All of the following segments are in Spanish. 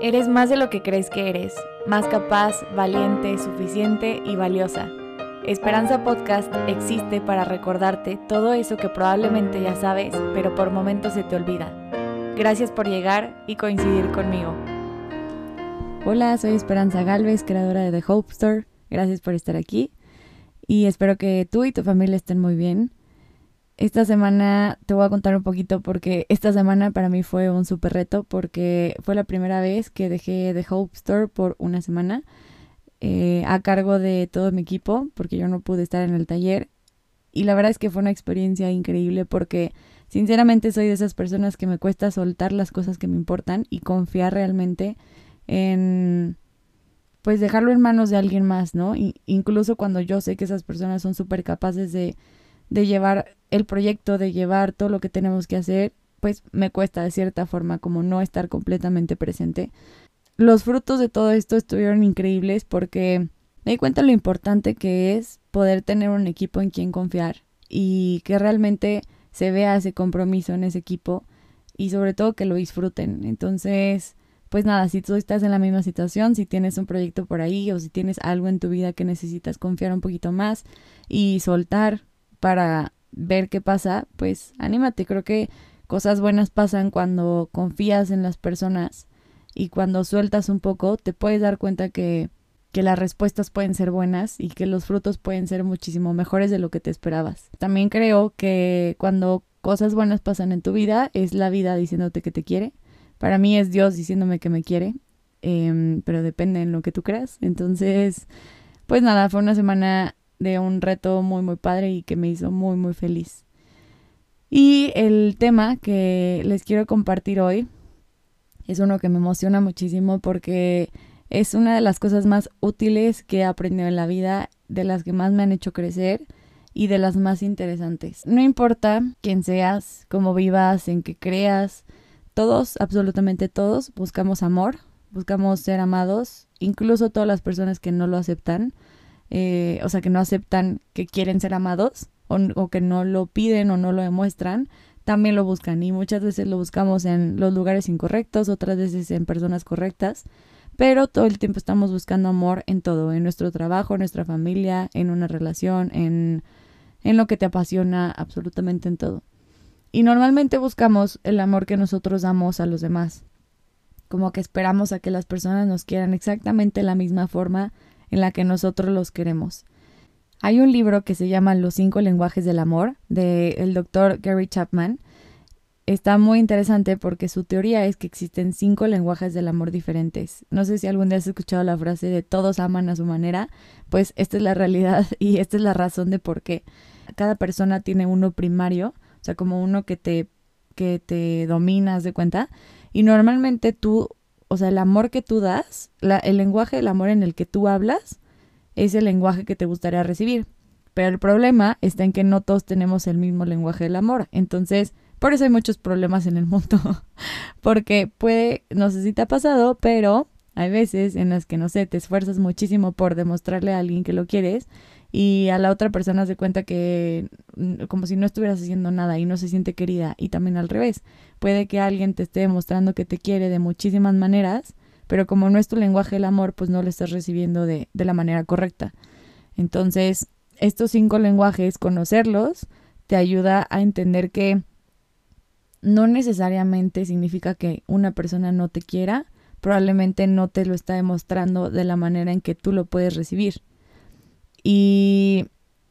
Eres más de lo que crees que eres, más capaz, valiente, suficiente y valiosa. Esperanza Podcast existe para recordarte todo eso que probablemente ya sabes, pero por momentos se te olvida. Gracias por llegar y coincidir conmigo. Hola, soy Esperanza Galvez, creadora de The Hope Store. Gracias por estar aquí y espero que tú y tu familia estén muy bien. Esta semana te voy a contar un poquito porque esta semana para mí fue un súper reto porque fue la primera vez que dejé The Hope Store por una semana eh, a cargo de todo mi equipo porque yo no pude estar en el taller y la verdad es que fue una experiencia increíble porque sinceramente soy de esas personas que me cuesta soltar las cosas que me importan y confiar realmente en pues dejarlo en manos de alguien más, ¿no? incluso cuando yo sé que esas personas son súper capaces de de llevar el proyecto, de llevar todo lo que tenemos que hacer, pues me cuesta de cierta forma como no estar completamente presente. Los frutos de todo esto estuvieron increíbles porque me di cuenta lo importante que es poder tener un equipo en quien confiar y que realmente se vea ese compromiso en ese equipo y sobre todo que lo disfruten. Entonces, pues nada, si tú estás en la misma situación, si tienes un proyecto por ahí o si tienes algo en tu vida que necesitas confiar un poquito más y soltar para ver qué pasa, pues anímate. Creo que cosas buenas pasan cuando confías en las personas y cuando sueltas un poco, te puedes dar cuenta que, que las respuestas pueden ser buenas y que los frutos pueden ser muchísimo mejores de lo que te esperabas. También creo que cuando cosas buenas pasan en tu vida, es la vida diciéndote que te quiere. Para mí es Dios diciéndome que me quiere, em, pero depende en lo que tú creas. Entonces, pues nada, fue una semana de un reto muy, muy padre y que me hizo muy, muy feliz. Y el tema que les quiero compartir hoy es uno que me emociona muchísimo porque es una de las cosas más útiles que he aprendido en la vida, de las que más me han hecho crecer y de las más interesantes. No importa quién seas, cómo vivas, en qué creas, todos, absolutamente todos, buscamos amor, buscamos ser amados, incluso todas las personas que no lo aceptan eh, o sea, que no aceptan que quieren ser amados o, que no lo piden o no lo demuestran, también lo buscan y muchas veces lo buscamos en los lugares incorrectos, otras veces en personas correctas, pero todo el tiempo estamos buscando amor en todo, en nuestro trabajo, en nuestra familia, en una relación, en, en lo que te apasiona, absolutamente en todo. Y normalmente buscamos el amor que nosotros damos a los demás, como que esperamos a que las personas nos quieran exactamente la misma forma en la que nosotros los queremos. Hay un libro que se llama Los cinco lenguajes del amor del el doctor Gary Chapman. Está muy interesante porque su teoría es que existen cinco lenguajes del amor diferentes. No sé si algún día has escuchado la frase de todos aman a su manera, pues esta es la realidad y esta es la razón de por qué. Cada persona tiene uno primario, o sea, como uno que te, que te dominas de cuenta. Y normalmente tú o sea, el amor que tú das, el lenguaje del amor en el que tú hablas, es el lenguaje que te gustaría recibir. Pero el problema está en que no todos tenemos el mismo lenguaje del amor. Entonces, por eso hay muchos problemas en el mundo. Porque puede, no sé si te ha pasado, pero hay veces en las que, no sé, te esfuerzas muchísimo por demostrarle a alguien que lo quieres y a la otra persona se cuenta que mm, como si no estuvieras haciendo nada y no se siente querida y también al revés. Puede que alguien te esté demostrando que te quiere de muchísimas maneras, pero como no es tu lenguaje del amor, pues no lo estás recibiendo de, de la manera correcta. Entonces, estos cinco lenguajes, conocerlos, te ayuda a entender que no necesariamente significa que una persona no te quiera, probablemente no te lo está demostrando de la manera en que tú lo puedes recibir. Y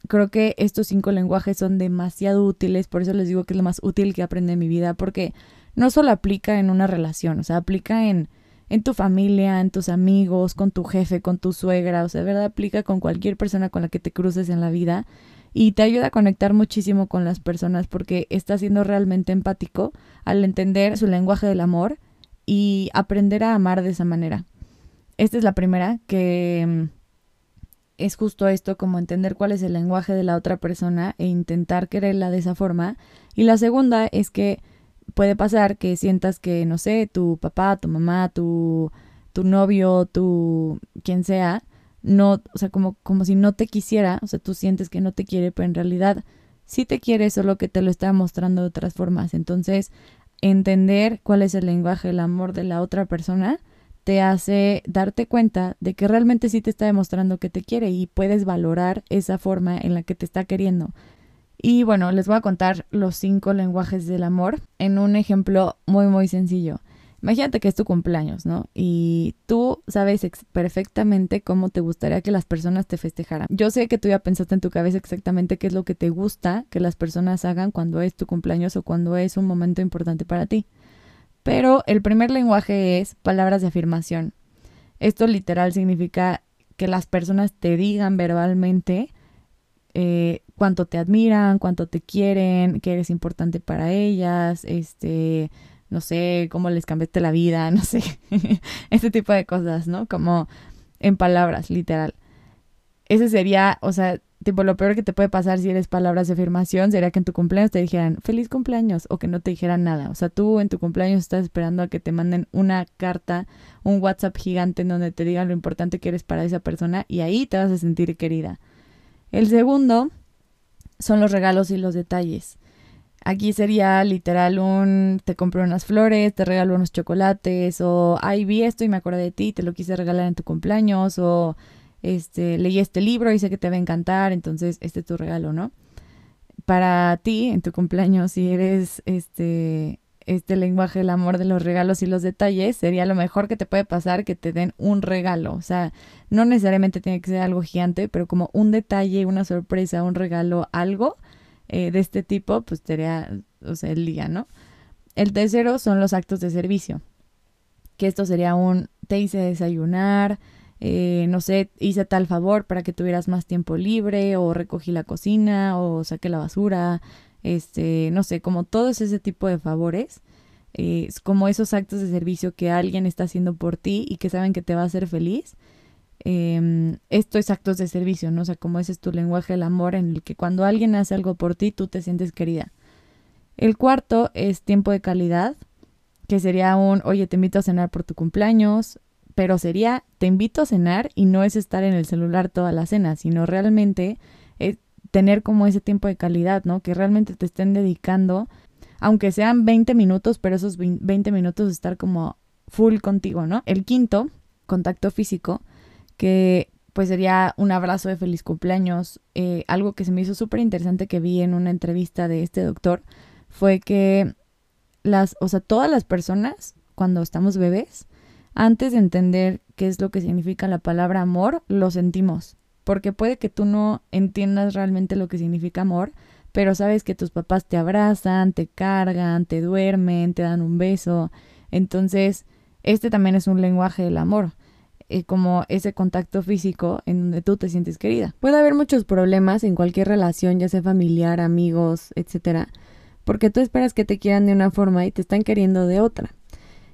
creo que estos cinco lenguajes son demasiado útiles, por eso les digo que es lo más útil que aprendí en mi vida, porque no solo aplica en una relación, o sea, aplica en, en tu familia, en tus amigos, con tu jefe, con tu suegra, o sea, de verdad aplica con cualquier persona con la que te cruces en la vida y te ayuda a conectar muchísimo con las personas porque estás siendo realmente empático al entender su lenguaje del amor y aprender a amar de esa manera. Esta es la primera que es justo esto, como entender cuál es el lenguaje de la otra persona e intentar quererla de esa forma. Y la segunda es que puede pasar que sientas que, no sé, tu papá, tu mamá, tu, tu novio, tu quien sea, no, o sea, como, como si no te quisiera, o sea, tú sientes que no te quiere, pero en realidad sí te quiere, solo que te lo está mostrando de otras formas. Entonces, entender cuál es el lenguaje, el amor de la otra persona, te hace darte cuenta de que realmente sí te está demostrando que te quiere y puedes valorar esa forma en la que te está queriendo. Y bueno, les voy a contar los cinco lenguajes del amor en un ejemplo muy muy sencillo. Imagínate que es tu cumpleaños, ¿no? Y tú sabes perfectamente cómo te gustaría que las personas te festejaran. Yo sé que tú ya pensaste en tu cabeza exactamente qué es lo que te gusta que las personas hagan cuando es tu cumpleaños o cuando es un momento importante para ti. Pero el primer lenguaje es palabras de afirmación. Esto literal significa que las personas te digan verbalmente eh, cuánto te admiran, cuánto te quieren, que eres importante para ellas, este, no sé, cómo les cambiaste la vida, no sé, este tipo de cosas, ¿no? Como en palabras, literal. Ese sería, o sea, tipo lo peor que te puede pasar si eres palabras de afirmación sería que en tu cumpleaños te dijeran feliz cumpleaños o que no te dijeran nada. O sea, tú en tu cumpleaños estás esperando a que te manden una carta, un WhatsApp gigante en donde te digan lo importante que eres para esa persona y ahí te vas a sentir querida. El segundo son los regalos y los detalles. Aquí sería literal un te compré unas flores, te regalo unos chocolates o ay vi esto y me acordé de ti, te lo quise regalar en tu cumpleaños o este leí este libro y sé que te va a encantar, entonces este es tu regalo, ¿no? Para ti en tu cumpleaños si eres este este lenguaje del amor de los regalos y los detalles, sería lo mejor que te puede pasar que te den un regalo. O sea, no necesariamente tiene que ser algo gigante, pero como un detalle, una sorpresa, un regalo, algo eh, de este tipo, pues sería, o sea, el día, ¿no? El tercero son los actos de servicio, que esto sería un, te hice desayunar, eh, no sé, hice tal favor para que tuvieras más tiempo libre, o recogí la cocina, o saqué la basura, este, no sé, como todos ese tipo de favores, eh, como esos actos de servicio que alguien está haciendo por ti y que saben que te va a hacer feliz, eh, esto es actos de servicio, ¿no? O sea, como ese es tu lenguaje del amor en el que cuando alguien hace algo por ti, tú te sientes querida. El cuarto es tiempo de calidad, que sería un, oye, te invito a cenar por tu cumpleaños, pero sería, te invito a cenar y no es estar en el celular toda la cena, sino realmente es tener como ese tiempo de calidad, ¿no? Que realmente te estén dedicando, aunque sean 20 minutos, pero esos 20 minutos estar como full contigo, ¿no? El quinto, contacto físico, que pues sería un abrazo de feliz cumpleaños. Eh, algo que se me hizo súper interesante que vi en una entrevista de este doctor fue que las, o sea, todas las personas, cuando estamos bebés, antes de entender qué es lo que significa la palabra amor, lo sentimos. Porque puede que tú no entiendas realmente lo que significa amor, pero sabes que tus papás te abrazan, te cargan, te duermen, te dan un beso. Entonces, este también es un lenguaje del amor. Eh, como ese contacto físico en donde tú te sientes querida. Puede haber muchos problemas en cualquier relación, ya sea familiar, amigos, etcétera, porque tú esperas que te quieran de una forma y te están queriendo de otra.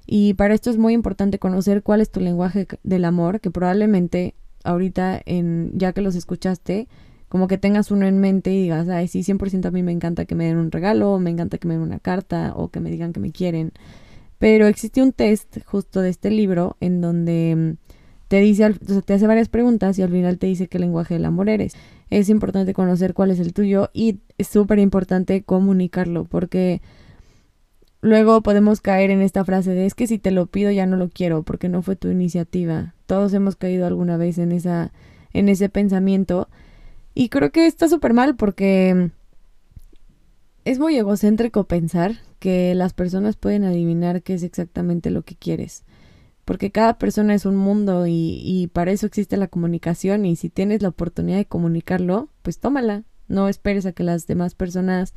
Y para esto es muy importante conocer cuál es tu lenguaje del amor, que probablemente ahorita, en, ya que los escuchaste, como que tengas uno en mente y digas, ay, sí, 100% a mí me encanta que me den un regalo, me encanta que me den una carta o que me digan que me quieren. Pero existe un test justo de este libro en donde te dice, o sea, te hace varias preguntas y al final te dice qué lenguaje del amor eres. Es importante conocer cuál es el tuyo y es súper importante comunicarlo porque luego podemos caer en esta frase de es que si te lo pido ya no lo quiero porque no fue tu iniciativa. Todos hemos caído alguna vez en esa en ese pensamiento. Y creo que está súper mal porque es muy egocéntrico pensar que las personas pueden adivinar qué es exactamente lo que quieres. Porque cada persona es un mundo y, para eso existe la comunicación. Y si tienes la oportunidad de comunicarlo, pues tómala, no esperes a que las demás personas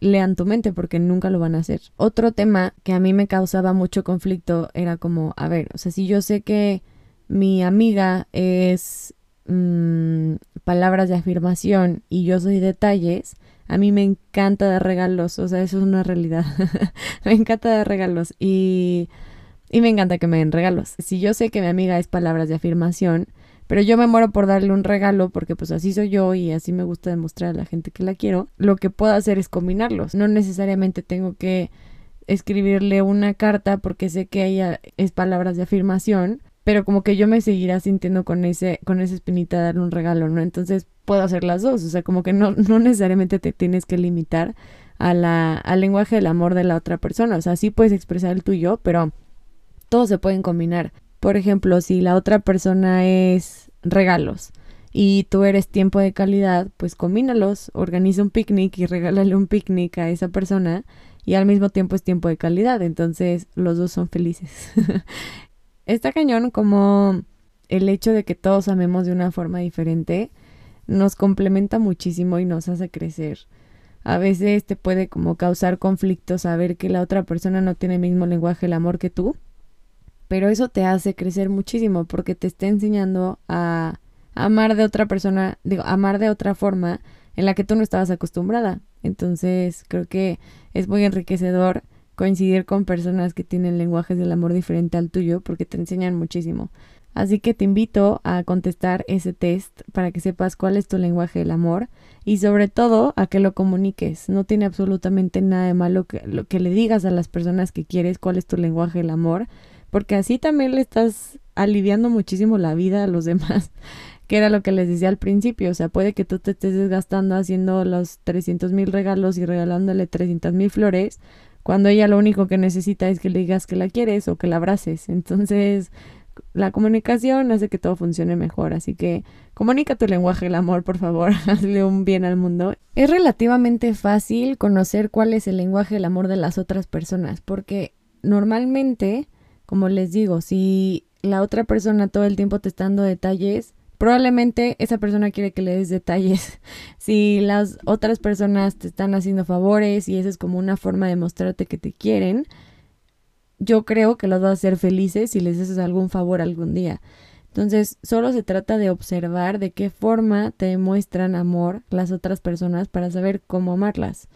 lean tu mente porque nunca lo van a hacer. Otro tema que a mí me causaba mucho conflicto era como, a ver, o sea, si yo sé que mi amiga es mmm, palabras de afirmación y yo soy detalles, a mí me encanta dar regalos, o sea, eso es una realidad. me encanta dar regalos y y me encanta que me den regalos. Si yo sé que mi amiga es palabras de afirmación, pero yo me muero por darle un regalo porque pues así soy yo y así me gusta demostrar a la gente que la quiero, lo que puedo hacer es combinarlos. No necesariamente tengo que escribirle una carta porque sé que ella es palabras de afirmación, pero como que yo me seguirá sintiendo con ese con esa espinita de darle un regalo, ¿no? Entonces puedo hacer las dos, o sea, como que no, no necesariamente te tienes que limitar a la, al lenguaje del amor de la otra persona, o sea, sí puedes expresar el tuyo, pero todos se pueden combinar. Por ejemplo, si la otra persona es regalos y tú eres tiempo de calidad, pues combínalos, organiza un picnic y regálale un picnic a esa persona y al mismo tiempo es tiempo de calidad, entonces los dos son felices. Está cañón como el hecho de que todos amemos de una forma diferente nos complementa muchísimo y nos hace crecer. A veces te puede como causar conflictos saber que la otra persona no tiene el mismo lenguaje del amor que tú, pero eso te hace crecer muchísimo porque te está enseñando a amar de otra persona, digo, amar de otra forma en la que tú no estabas acostumbrada. Entonces, creo que es muy enriquecedor coincidir con personas que tienen lenguajes del amor diferente al tuyo porque te enseñan muchísimo. Así que te invito a contestar ese test para que sepas cuál es tu lenguaje del amor y sobre todo a que lo comuniques. No tiene absolutamente nada de malo que, lo, que le digas a las personas que quieres cuál es tu lenguaje del amor, porque así también le estás aliviando muchísimo la vida a los demás, que era lo que les decía al principio. O sea, puede que tú te estés desgastando haciendo los 300 mil regalos y regalándole 300 mil flores, cuando ella lo único que necesita es que le digas que la quieres o que la abraces. Entonces, la comunicación hace que todo funcione mejor, así que comunica tu lenguaje del amor, por favor, hazle un bien al mundo. Es relativamente fácil conocer cuál es el lenguaje del amor de las otras personas, porque normalmente, como les digo, si la otra persona todo el tiempo te está dando detalles, probablemente esa persona quiere que le des detalles. Si las otras personas te están haciendo favores y esa es como una forma de mostrarte que te quieren, yo creo que los vas a hacer felices si les haces algún favor algún día. Entonces, solo se trata de observar de qué forma te demuestran amor las otras personas para saber cómo amarlas.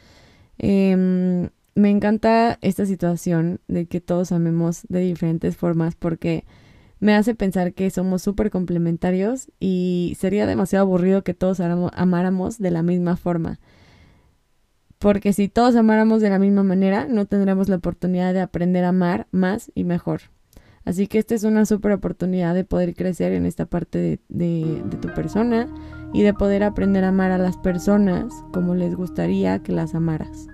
Em, me encanta esta situación de que todos amemos de diferentes formas porque me hace pensar que somos súper complementarios y sería demasiado aburrido que todos amáramos de la misma forma porque si todos amáramos de la misma manera, no tendremos la oportunidad de aprender a amar más y mejor. Así que esta es una súper oportunidad de poder crecer en esta parte de, de, tu persona y de poder aprender a amar a las personas como les gustaría que las amaras.